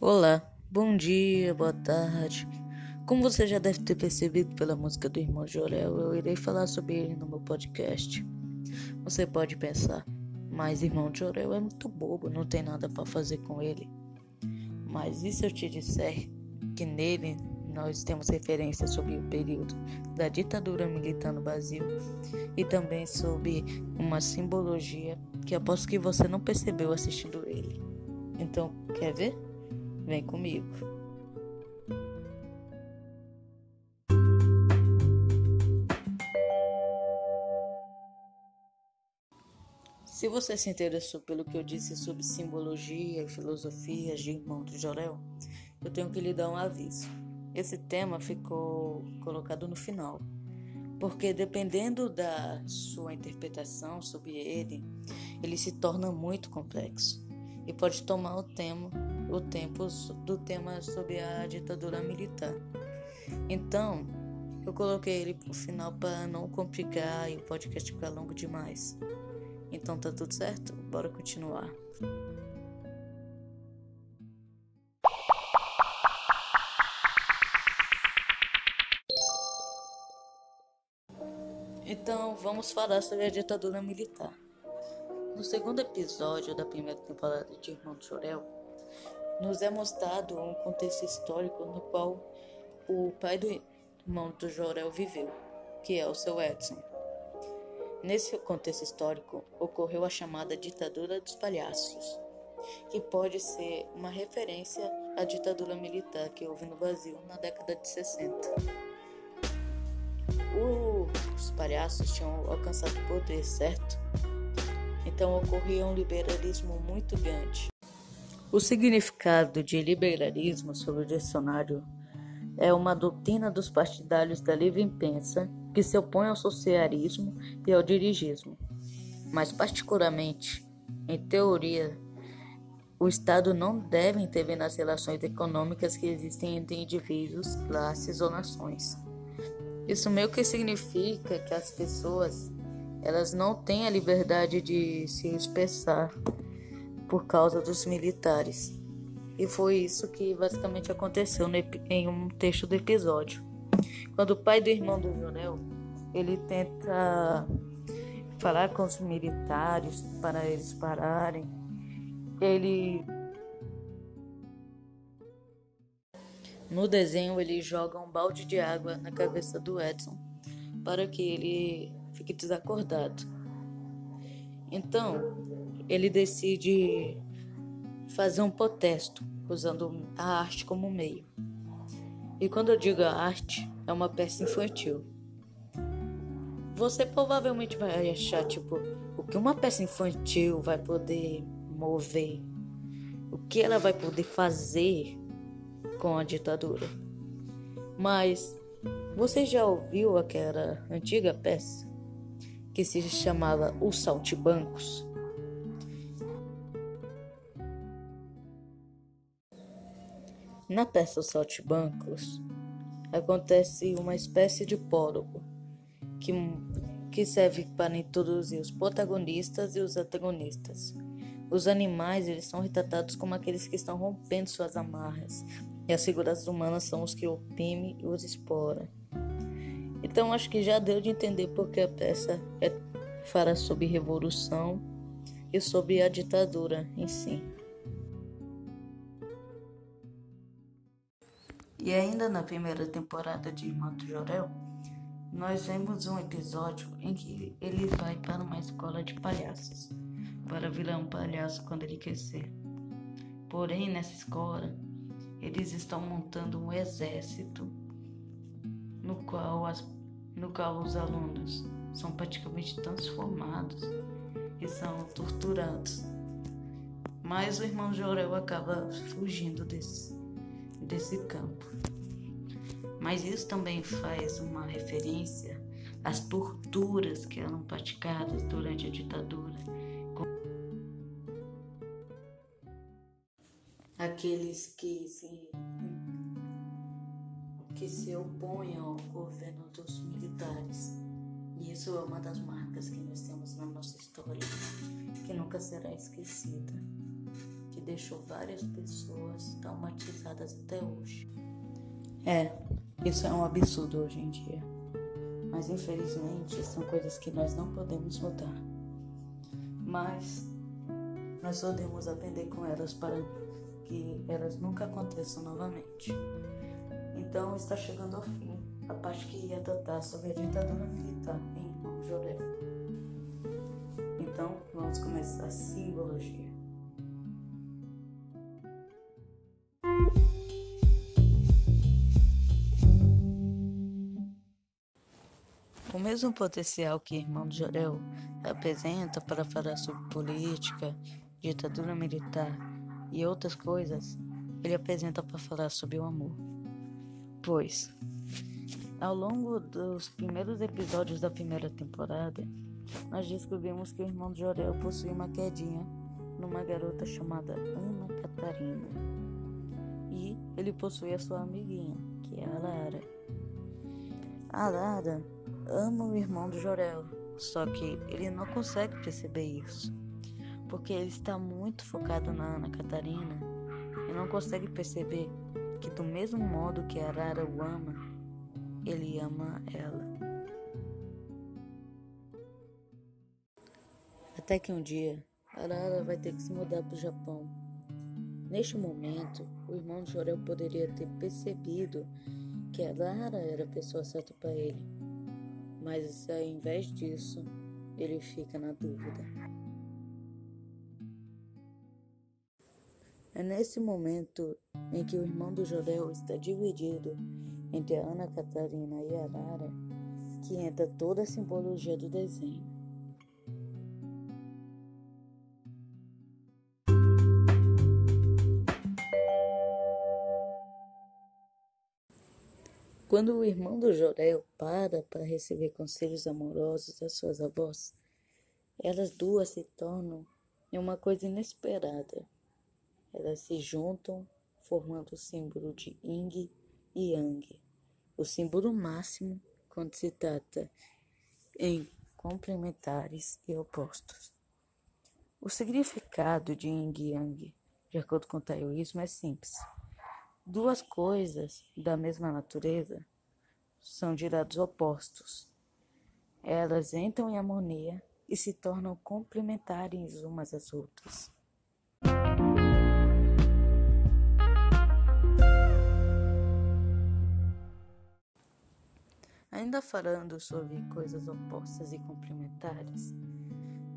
Olá, bom dia, boa tarde. Como você já deve ter percebido pela música do irmão Jorel, eu irei falar sobre ele no meu podcast. Você pode pensar, mas irmão Jorel é muito bobo, não tem nada para fazer com ele. Mas e se eu te disser que nele nós temos referências sobre o período da ditadura militar no Brasil e também sobre uma simbologia que aposto que você não percebeu assistindo ele. Então, quer ver? Vem comigo. Se você se interessou pelo que eu disse sobre simbologia e filosofias de Irmão do Jorel, eu tenho que lhe dar um aviso. Esse tema ficou colocado no final, porque dependendo da sua interpretação sobre ele, ele se torna muito complexo e pode tomar o tema o tempo do tema sobre a ditadura militar. Então, eu coloquei ele pro final para não complicar e o podcast ficar longo demais. Então tá tudo certo? Bora continuar. Então, vamos falar sobre a ditadura militar. No segundo episódio da primeira temporada de Irmão do Chorel, nos é mostrado um contexto histórico no qual o pai do irmão do Jorel viveu, que é o seu Edson. Nesse contexto histórico, ocorreu a chamada ditadura dos palhaços, que pode ser uma referência à ditadura militar que houve no Brasil na década de 60. Os palhaços tinham alcançado poder, certo? Então ocorria um liberalismo muito grande. O significado de liberalismo sobre o dicionário é uma doutrina dos partidários da livre imprensa que se opõe ao socialismo e ao dirigismo. Mas, particularmente, em teoria, o Estado não deve intervir nas relações econômicas que existem entre indivíduos, classes ou nações. Isso meio que significa que as pessoas elas não têm a liberdade de se expressar por causa dos militares. E foi isso que basicamente aconteceu em um texto do episódio. Quando o pai do irmão do Jonel, ele tenta falar com os militares para eles pararem, ele No desenho ele joga um balde de água na cabeça do Edson para que ele fique desacordado. Então, ele decide fazer um protesto usando a arte como meio. E quando eu digo a arte, é uma peça infantil. Você provavelmente vai achar, tipo, o que uma peça infantil vai poder mover? O que ela vai poder fazer com a ditadura? Mas você já ouviu aquela antiga peça que se chamava Os Saltibancos? Na peça Os Saltibancos, acontece uma espécie de prólogo que, que serve para introduzir os protagonistas e os antagonistas. Os animais eles são retratados como aqueles que estão rompendo suas amarras, e as figuras humanas são os que oprimem e os exploram. Então acho que já deu de entender porque a peça é, fala sobre revolução e sobre a ditadura em si. E ainda na primeira temporada de Mato Jorel, nós vemos um episódio em que ele vai para uma escola de palhaços, para virar um palhaço quando ele crescer. Porém, nessa escola, eles estão montando um exército no qual, as, no qual os alunos são praticamente transformados e são torturados. Mas o irmão Jorel acaba fugindo desse desse campo. Mas isso também faz uma referência às torturas que eram praticadas durante a ditadura. Aqueles que se, que se opõem ao governo dos militares. E isso é uma das marcas que nós temos na nossa história, que nunca será esquecida. Deixou várias pessoas traumatizadas até hoje. É, isso é um absurdo hoje em dia. Mas infelizmente são coisas que nós não podemos mudar. Mas nós podemos aprender com elas para que elas nunca aconteçam novamente. Então está chegando ao fim a parte que ia tratar sobre a ditadura militar em Jorel. Então vamos começar a simbologia. Mesmo potencial que Irmão de Jorel apresenta para falar sobre política, ditadura militar e outras coisas, ele apresenta para falar sobre o amor. Pois, ao longo dos primeiros episódios da primeira temporada, nós descobrimos que o irmão de Jorel possui uma quedinha numa garota chamada Ana Catarina. E ele possui a sua amiguinha, que é a Lara. A Lara ama o irmão do Jorel, só que ele não consegue perceber isso, porque ele está muito focado na Ana Catarina e não consegue perceber que do mesmo modo que Arara o ama, ele ama ela. Até que um dia, Arara vai ter que se mudar para o Japão. Neste momento, o irmão de Jorel poderia ter percebido que a Lara era a pessoa certa para ele mas ao invés disso, ele fica na dúvida. É nesse momento em que o irmão do Jorel está dividido entre a Ana Catarina e a Arara que entra toda a simbologia do desenho. Quando o irmão do Jorel para para receber conselhos amorosos das suas avós, elas duas se tornam uma coisa inesperada. Elas se juntam, formando o símbolo de Ying e Yang, o símbolo máximo quando se trata em complementares e opostos. O significado de Yin e Yang, de acordo com o taoísmo, é simples. Duas coisas da mesma natureza são de lados opostos. Elas entram em harmonia e se tornam complementares umas às outras. Ainda falando sobre coisas opostas e complementares,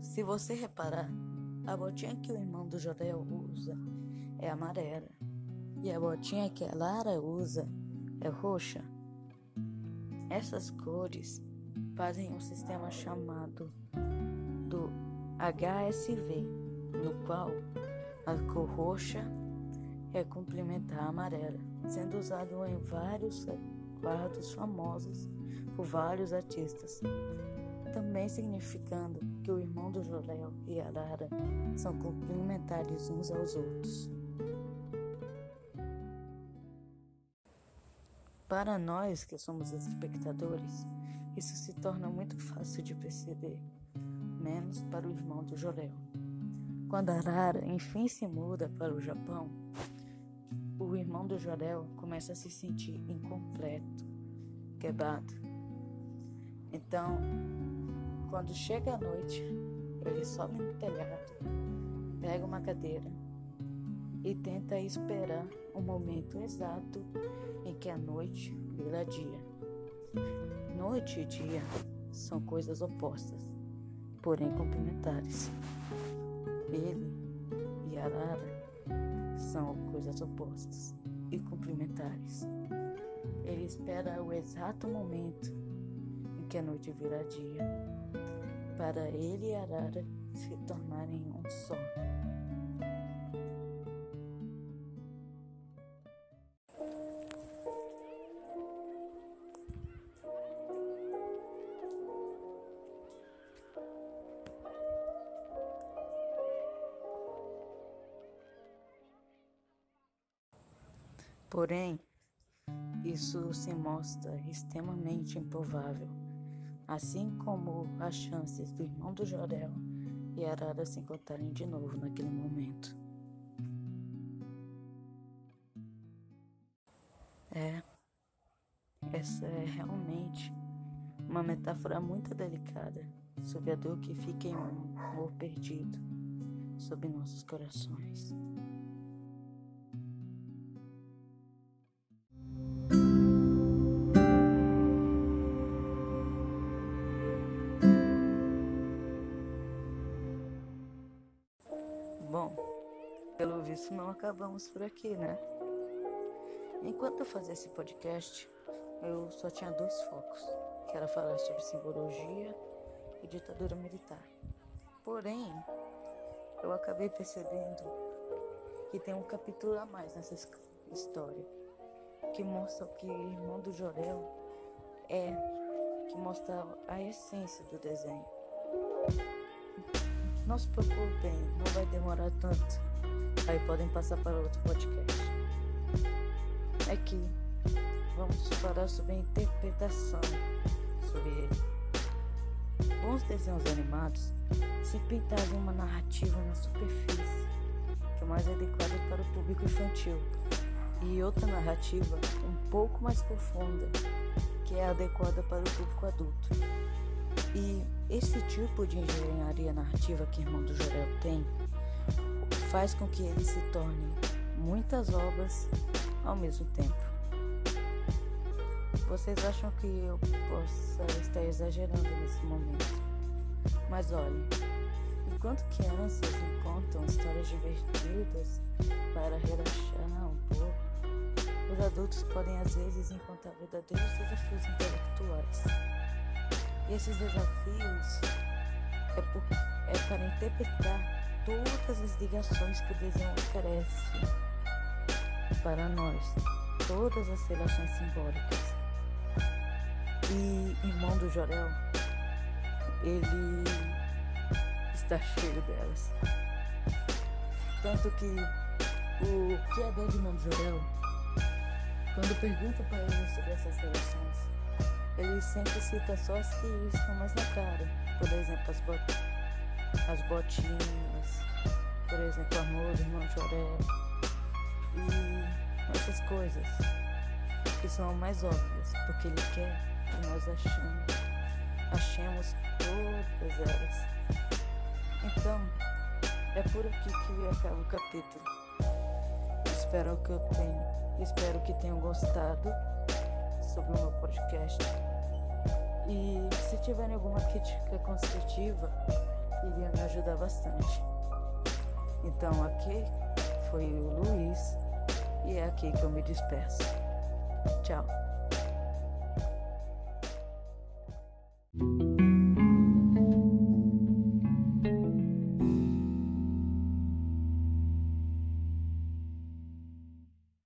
se você reparar, a botinha que o irmão do Jorel usa é amarela. E a botinha que a Lara usa é roxa. Essas cores fazem um sistema chamado do HSV, no qual a cor roxa é complementar a amarela, sendo usado em vários quadros famosos por vários artistas, também significando que o irmão do Jorel e a Lara são complementares uns aos outros. Para nós que somos espectadores, isso se torna muito fácil de perceber, menos para o irmão do Jorel. Quando Arara enfim se muda para o Japão, o irmão do Jorel começa a se sentir incompleto, quebrado. Então, quando chega a noite, ele sobe no telhado, pega uma cadeira e tenta esperar o momento exato em que a noite vira dia. Noite e dia são coisas opostas, porém complementares. Ele e Arara são coisas opostas e complementares. Ele espera o exato momento em que a noite virá dia, para ele e Arara se tornarem um só. Porém, isso se mostra extremamente improvável, assim como as chances do irmão do Jorel e Arara se encontrarem de novo naquele momento. É, essa é realmente uma metáfora muito delicada sobre a dor que fica em um amor perdido sobre nossos corações. Visto não acabamos por aqui, né? Enquanto eu fazia esse podcast, eu só tinha dois focos, que era falar sobre simbologia e ditadura militar. Porém, eu acabei percebendo que tem um capítulo a mais nessa história, que mostra que o irmão do Jorel é, que mostra a essência do desenho. Não se preocupem, não vai demorar tanto. Aí podem passar para outro podcast. Que vamos falar sobre a interpretação sobre ele. Bons desenhos animados sempre trazem uma narrativa na superfície, que é mais adequada para o público infantil, e outra narrativa um pouco mais profunda, que é adequada para o público adulto. E esse tipo de engenharia narrativa que Irmão do Jorel tem faz com que ele se torne muitas obras ao mesmo tempo. Vocês acham que eu possa estar exagerando nesse momento? Mas olhem, enquanto crianças encontram histórias divertidas para relaxar um pouco, os adultos podem às vezes encontrar verdadeiros desafios intelectuais. E esses desafios é, por, é para interpretar todas as ligações que o desenho oferece para nós, todas as relações simbólicas. E irmão do Jorel, ele está cheio delas. Tanto que o criador de irmão do Jorel, quando pergunta para ele sobre essas relações, ele sempre cita só as que estão mais na cara. Por exemplo, as, bot as botinhas, por exemplo, amor, irmão Jorel. E essas coisas que são mais óbvias, porque ele quer que nós achamos, achemos todas elas. Então, é por aqui que acaba o capítulo. Espero que eu tenha, espero que tenham gostado sobre o meu podcast. E se tiverem alguma crítica construtiva, iria me ajudar bastante. Então aqui foi o Luiz e é aqui que eu me despeço. Tchau.